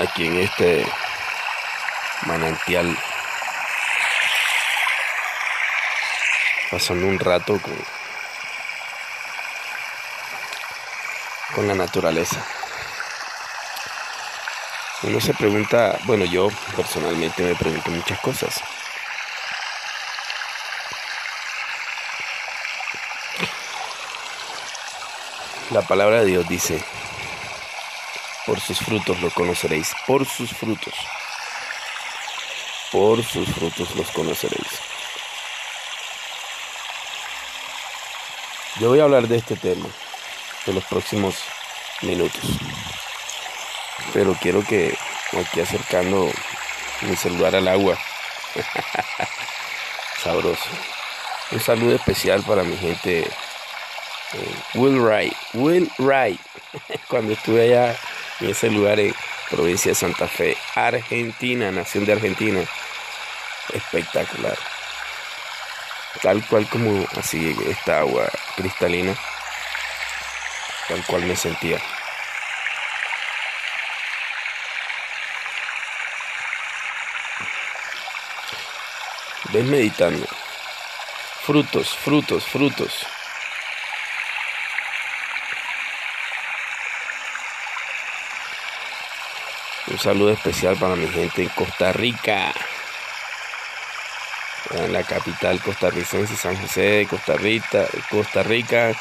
aquí en este manantial pasando un rato con, con la naturaleza. Uno se pregunta, bueno, yo personalmente me pregunto muchas cosas. La palabra de Dios dice, por sus frutos lo conoceréis, por sus frutos, por sus frutos los conoceréis. Yo voy a hablar de este tema en los próximos minutos, pero quiero que aquí acercando mi celular al agua, sabroso. Un saludo especial para mi gente Will Wright, Will Wright, cuando estuve allá en ese lugar en provincia de Santa Fe, Argentina, nación de Argentina, espectacular. Tal cual como así esta agua cristalina, tal cual me sentía. Ves meditando. Frutos, frutos, frutos. Un saludo especial para mi gente en Costa Rica. En la capital costarricense, San José de Costa Rica. Costa Rica.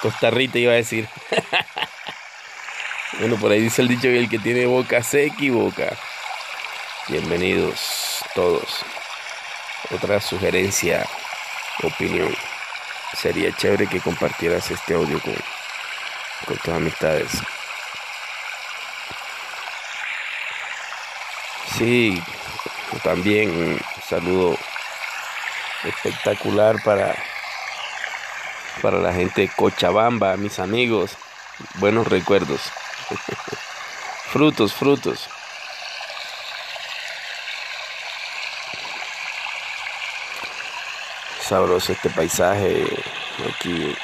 Costa Rica iba a decir. bueno, por ahí dice el dicho que el que tiene boca se equivoca. Bienvenidos todos. Otra sugerencia, opinión. Sería chévere que compartieras este audio con, con tus amistades. Sí, también un saludo espectacular para, para la gente de Cochabamba, mis amigos. Buenos recuerdos. frutos, frutos. Sabroso este paisaje aquí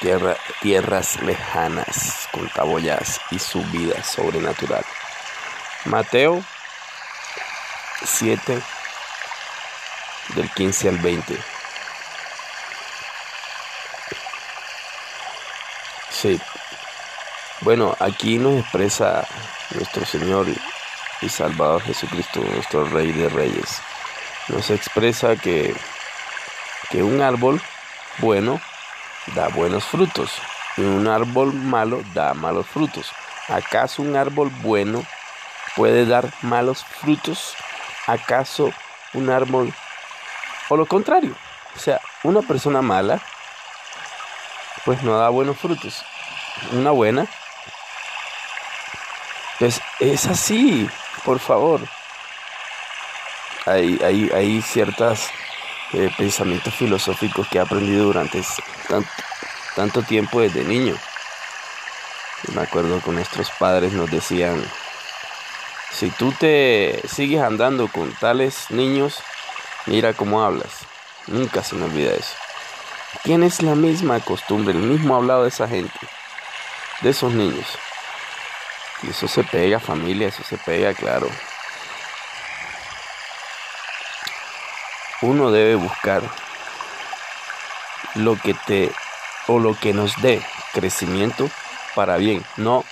tierra, tierras lejanas con cabollas y subidas sobrenatural. Mateo 7 del 15 al 20. Sí. Bueno, aquí nos expresa nuestro Señor y Salvador Jesucristo, nuestro Rey de Reyes. Nos expresa que, que un árbol bueno da buenos frutos y un árbol malo da malos frutos. ¿Acaso un árbol bueno puede dar malos frutos? ¿Acaso un árbol o lo contrario? O sea, una persona mala pues no da buenos frutos. Una buena pues es así, por favor. Hay, hay, hay ciertos eh, pensamientos filosóficos que he aprendido durante tanto, tanto tiempo desde niño. me acuerdo que nuestros padres nos decían, si tú te sigues andando con tales niños, mira cómo hablas. Nunca se me olvida eso. Tienes la misma costumbre, el mismo hablado de esa gente, de esos niños. Y eso se pega, familia, eso se pega, claro. Uno debe buscar lo que te o lo que nos dé crecimiento para bien, no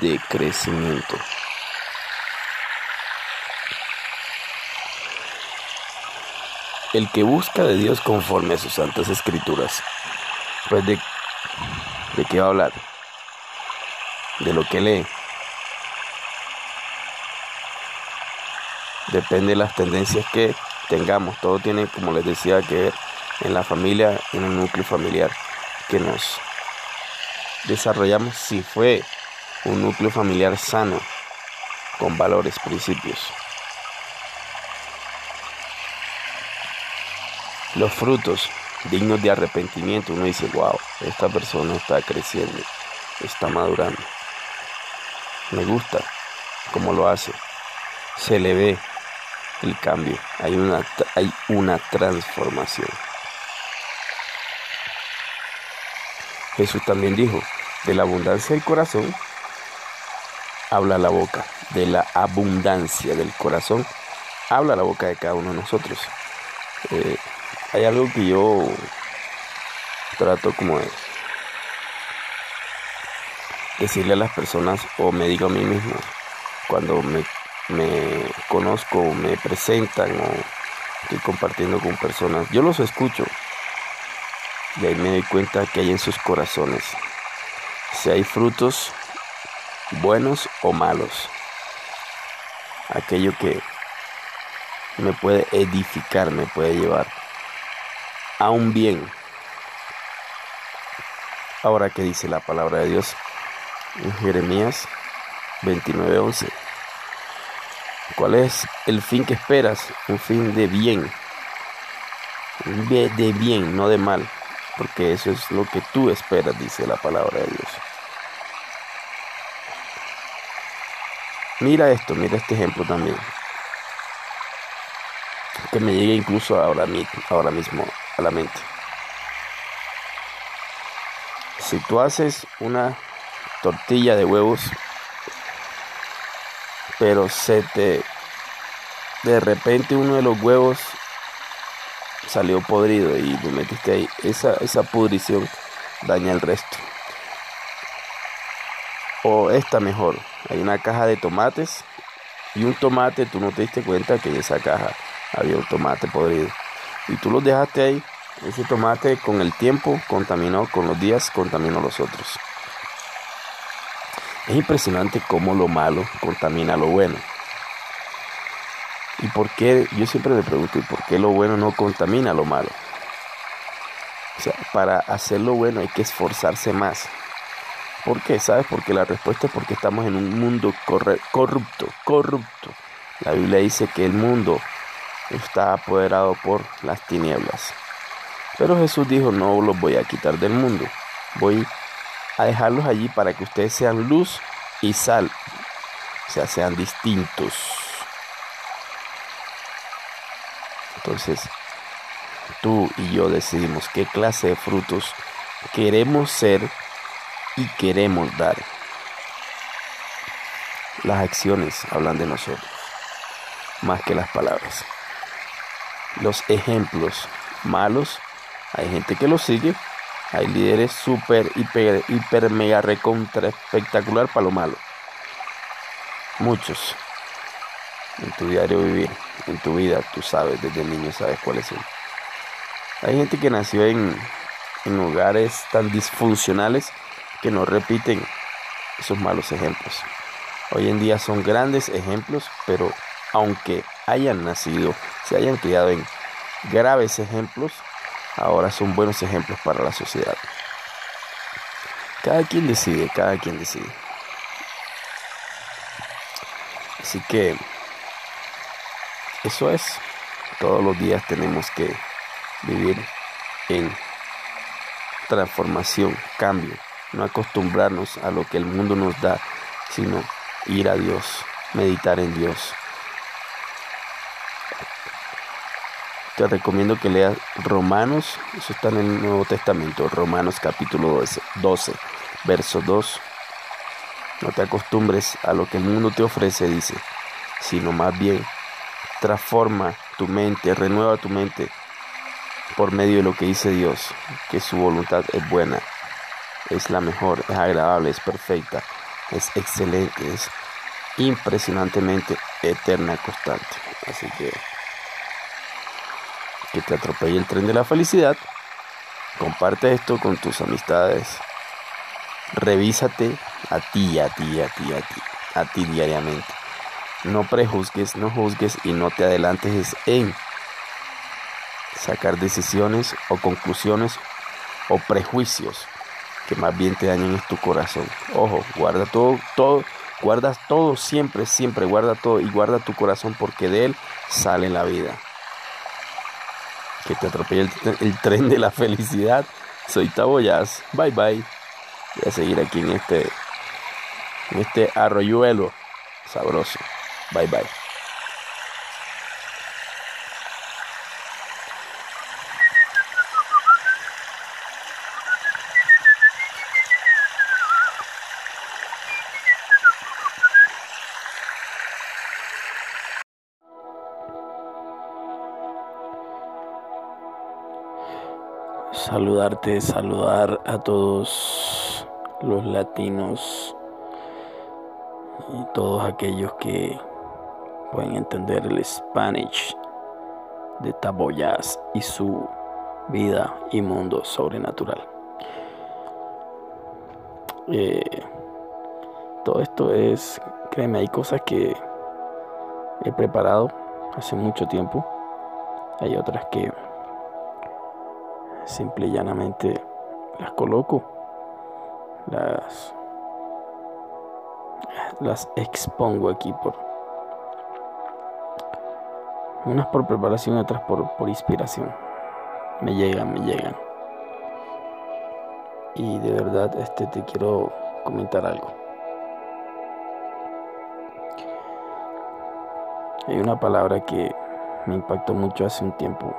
decrecimiento. El que busca de Dios conforme a sus santas escrituras, pues de, qué va a hablar, de lo que lee, depende de las tendencias que tengamos. Todo tiene, como les decía, que ver en la familia, en el núcleo familiar que nos desarrollamos. Si fue un núcleo familiar sano, con valores, principios. Los frutos dignos de arrepentimiento, uno dice, wow, esta persona está creciendo, está madurando. Me gusta cómo lo hace. Se le ve el cambio, hay una, hay una transformación. Jesús también dijo, de la abundancia del corazón habla la boca, de la abundancia del corazón, habla la boca de cada uno de nosotros. Eh, hay algo que yo trato como de decirle a las personas o me digo a mí mismo cuando me, me conozco, me presentan o estoy compartiendo con personas, yo los escucho y ahí me doy cuenta que hay en sus corazones, si hay frutos buenos o malos, aquello que me puede edificar, me puede llevar a un bien. Ahora que dice la palabra de Dios en Jeremías 29:11. ¿Cuál es el fin que esperas? Un fin de bien. De bien, no de mal. Porque eso es lo que tú esperas, dice la palabra de Dios. Mira esto, mira este ejemplo también. Que me llegue incluso ahora, ahora mismo la mente. Si tú haces una tortilla de huevos, pero se te de repente uno de los huevos salió podrido y lo metiste ahí. Esa, esa pudrición daña el resto. O esta mejor, hay una caja de tomates y un tomate, tú no te diste cuenta que en esa caja había un tomate podrido. Y tú lo dejaste ahí, ese tomate con el tiempo contaminó, con los días contaminó los otros. Es impresionante cómo lo malo contamina lo bueno. ¿Y por qué? Yo siempre me pregunto, ¿y por qué lo bueno no contamina lo malo? O sea, para hacer lo bueno hay que esforzarse más. ¿Por qué? ¿Sabes? Porque la respuesta es porque estamos en un mundo corrupto, corrupto. La Biblia dice que el mundo está apoderado por las tinieblas. Pero Jesús dijo, no los voy a quitar del mundo. Voy a dejarlos allí para que ustedes sean luz y sal. O sea, sean distintos. Entonces, tú y yo decidimos qué clase de frutos queremos ser y queremos dar. Las acciones hablan de nosotros, más que las palabras. Los ejemplos malos, hay gente que los sigue, hay líderes súper, hiper, hiper, mega, recontra, espectacular para lo malo. Muchos en tu diario vivir, en tu vida, tú sabes, desde niño sabes cuáles son. Hay gente que nació en, en hogares tan disfuncionales que no repiten esos malos ejemplos. Hoy en día son grandes ejemplos, pero aunque hayan nacido, se hayan criado en graves ejemplos, ahora son buenos ejemplos para la sociedad. Cada quien decide, cada quien decide. Así que eso es. Todos los días tenemos que vivir en transformación, cambio. No acostumbrarnos a lo que el mundo nos da, sino ir a Dios, meditar en Dios. Te recomiendo que leas Romanos, eso está en el Nuevo Testamento, Romanos capítulo 12, 12 verso 2. No te acostumbres a lo que el mundo te ofrece, dice, sino más bien transforma tu mente, renueva tu mente por medio de lo que dice Dios, que su voluntad es buena, es la mejor, es agradable, es perfecta, es excelente, es impresionantemente eterna, constante. Así que que te atropelle el tren de la felicidad. Comparte esto con tus amistades. Revísate a ti, a ti, a ti, a ti, a ti diariamente. No prejuzgues, no juzgues y no te adelantes en sacar decisiones o conclusiones o prejuicios que más bien te dañen en tu corazón. Ojo, guarda todo, todo, guardas todo siempre, siempre, guarda todo y guarda tu corazón porque de él sale la vida. Que te atropelle el, tren de la felicidad. Soy Taboyas. Bye bye. Voy a seguir aquí en este, en este arroyuelo sabroso. Bye bye. Saludarte, saludar a todos los latinos y todos aquellos que pueden entender el Spanish de Taboyas y su vida y mundo sobrenatural. Eh, todo esto es, créeme, hay cosas que he preparado hace mucho tiempo. Hay otras que simple y llanamente las coloco, las, las expongo aquí por unas por preparación, otras por, por inspiración. Me llegan, me llegan. Y de verdad este te quiero comentar algo. Hay una palabra que me impactó mucho hace un tiempo,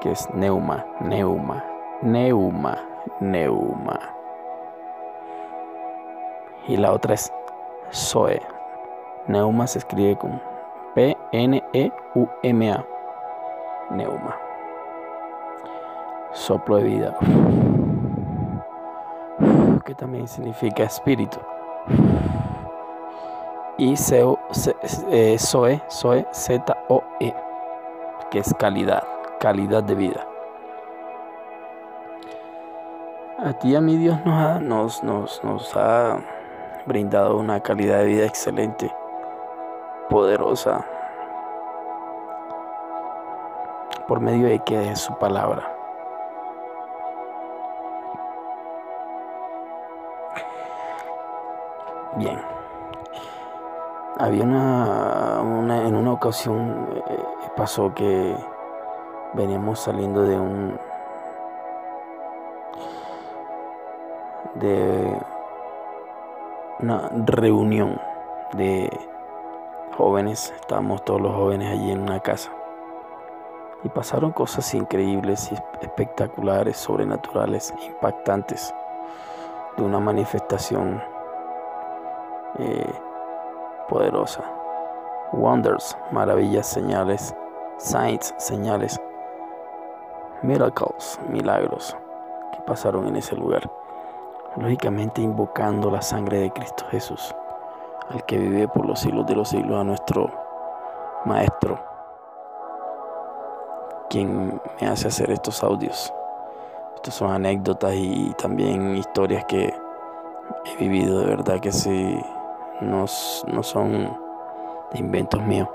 que es neuma, neuma, neuma, neuma. Y la otra es Zoe. Neuma se escribe con P-N-E-U-M-A. Neuma. Soplo de vida. Que también significa espíritu. Y eh, Zoe, Zoe, Z-O-E, que es calidad, calidad de vida. A ti a mí Dios nos nos, nos ha brindado una calidad de vida excelente poderosa por medio de que es su palabra. Bien. Había una, en una ocasión eh, pasó que veníamos saliendo de un de una reunión de jóvenes, estábamos todos los jóvenes allí en una casa. Y pasaron cosas increíbles y espectaculares, sobrenaturales, impactantes, de una manifestación eh, poderosa. Wonders, maravillas, señales, signs, señales, miracles, milagros que pasaron en ese lugar. Lógicamente invocando la sangre de Cristo Jesús al que vive por los siglos de los siglos, a nuestro Maestro, quien me hace hacer estos audios. Estas son anécdotas y también historias que he vivido de verdad que sí, no, no son de inventos míos.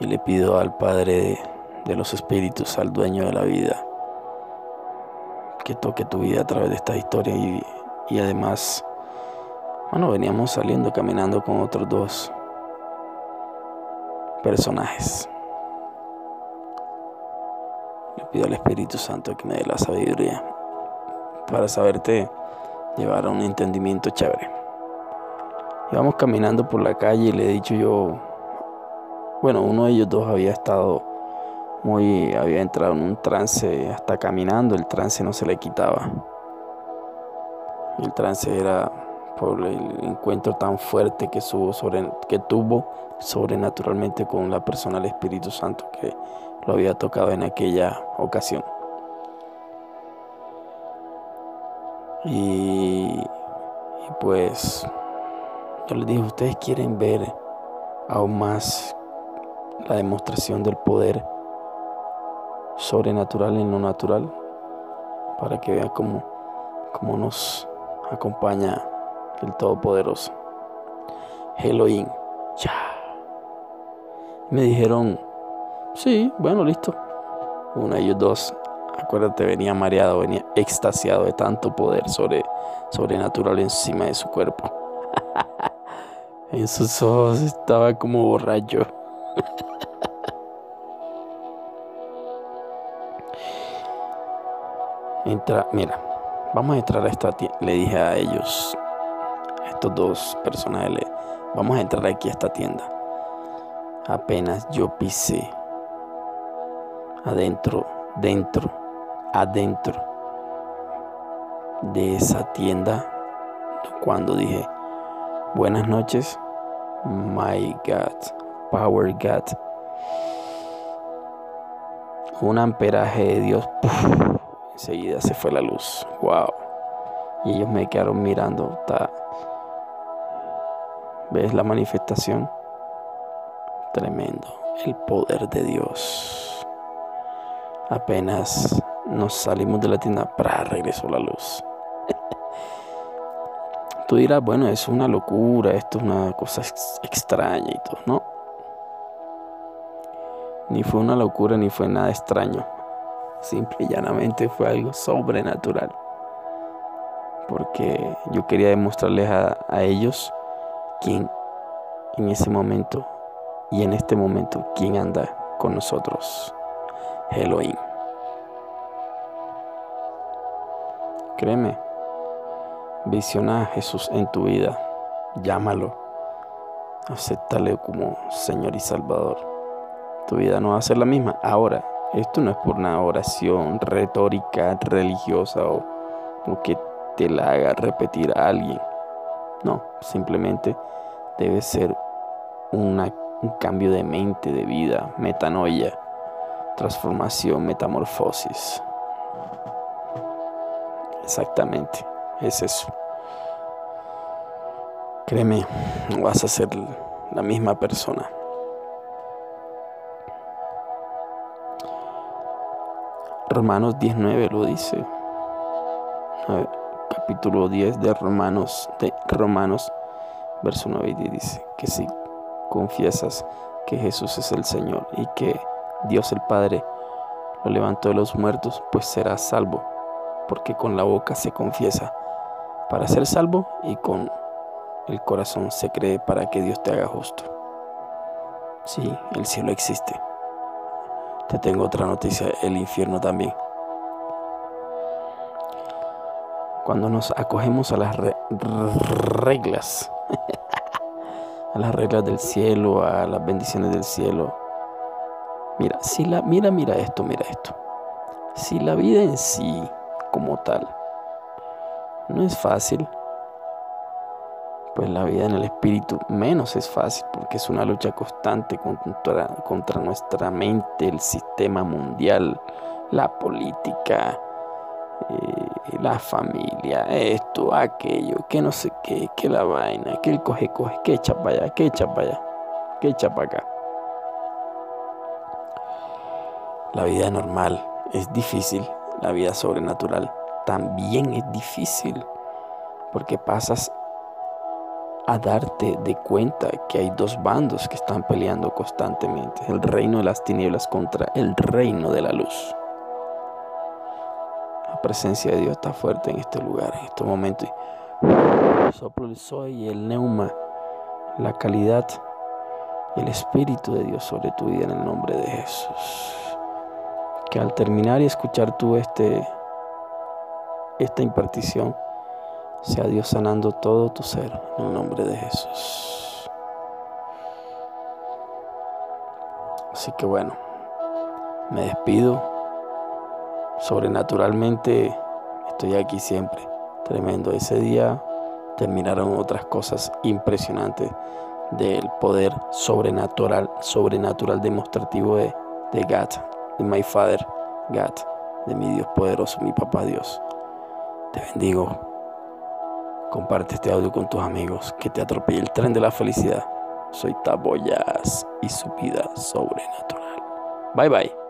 Y le pido al Padre de los Espíritus, al dueño de la vida, que toque tu vida a través de esta historia y y además, bueno, veníamos saliendo caminando con otros dos personajes. Le pido al Espíritu Santo que me dé la sabiduría para saberte llevar a un entendimiento chévere. Íbamos caminando por la calle y le he dicho yo, bueno, uno de ellos dos había estado muy, había entrado en un trance, hasta caminando el trance no se le quitaba. El trance era por el encuentro tan fuerte que, sobre, que tuvo sobrenaturalmente con la persona del Espíritu Santo que lo había tocado en aquella ocasión. Y, y pues yo les dije, ustedes quieren ver aún más la demostración del poder sobrenatural en lo natural para que vean cómo, cómo nos acompaña el Todopoderoso. Elohim. Ya. Me dijeron, sí, bueno, listo. Uno de ellos dos, acuérdate, venía mareado, venía extasiado de tanto poder sobre, sobrenatural encima de su cuerpo. en sus ojos estaba como borracho. Entra, mira, vamos a entrar a esta tienda. Le dije a ellos, a estos dos personajes, vamos a entrar aquí a esta tienda. Apenas yo pisé adentro, dentro, adentro de esa tienda, cuando dije, buenas noches, my God, Power God. un amperaje de Dios, enseguida se fue la luz. Wow. Y ellos me quedaron mirando. ¿Ves la manifestación? Tremendo. El poder de Dios. Apenas nos salimos de la tienda, para regresó la luz. Tú dirás, bueno, es una locura, esto es una cosa extraña y todo, ¿no? Ni fue una locura ni fue nada extraño. Simple y llanamente fue algo sobrenatural. Porque yo quería demostrarles a, ellos quién en ese momento y en este momento quién anda con nosotros. Elohim. Créeme, visiona a Jesús en tu vida, llámalo, acéptale como Señor y Salvador. Tu vida no va a ser la misma. Ahora, esto no es por una oración retórica, religiosa o, que te la haga repetir a alguien. No, simplemente debe ser un cambio de mente, de vida, metanoia, transformación, metamorfosis. Exactamente, es eso. Créeme, no vas a ser la misma persona. Romanos 19 lo dice. Capítulo 10 de Romanos, de Romanos, verso 9 dice que si confiesas que Jesús es el Señor y que Dios el Padre lo levantó de los muertos, pues serás salvo porque con la boca se confiesa para ser salvo y con el corazón se cree para que Dios te haga justo. Sí, el cielo existe. Te tengo otra noticia, el infierno también. Cuando nos acogemos a las reglas, a las reglas del cielo, a las bendiciones del cielo, mira, si la, mira, mira esto, mira esto. Si la vida en sí como tal. No es fácil, pues la vida en el espíritu menos es fácil porque es una lucha constante contra, nuestra mente, el sistema mundial, la política, eh, la familia, esto, aquello, que no sé qué, que la vaina, que el coge, coge, que echa para allá, que echa para allá, que echa para acá. La vida normal es difícil, la vida sobrenatural también es difícil porque pasas a darte de cuenta que hay dos bandos que están peleando constantemente, el reino de las tinieblas contra el reino de la luz. La presencia de Dios está fuerte en este lugar, en este momento. Soplo el soy y el neuma, la calidad y el espíritu de Dios sobre tu vida en el nombre de Jesús que al terminar y escuchar tú este, esta impartición, sea Dios sanando todo tu ser en el nombre de Jesús. Así que bueno, me despido. Sobrenaturalmente estoy aquí siempre. Tremendo. Ese día terminaron otras cosas impresionantes del poder sobrenatural, sobrenatural demostrativo de, de de my Father God, de mi Dios poderoso, mi Papá Dios. Te bendigo. Comparte este audio con tus amigos. Que te atropelle el tren de la felicidad. Soy Taboyas y su vida sobrenatural. Bye bye.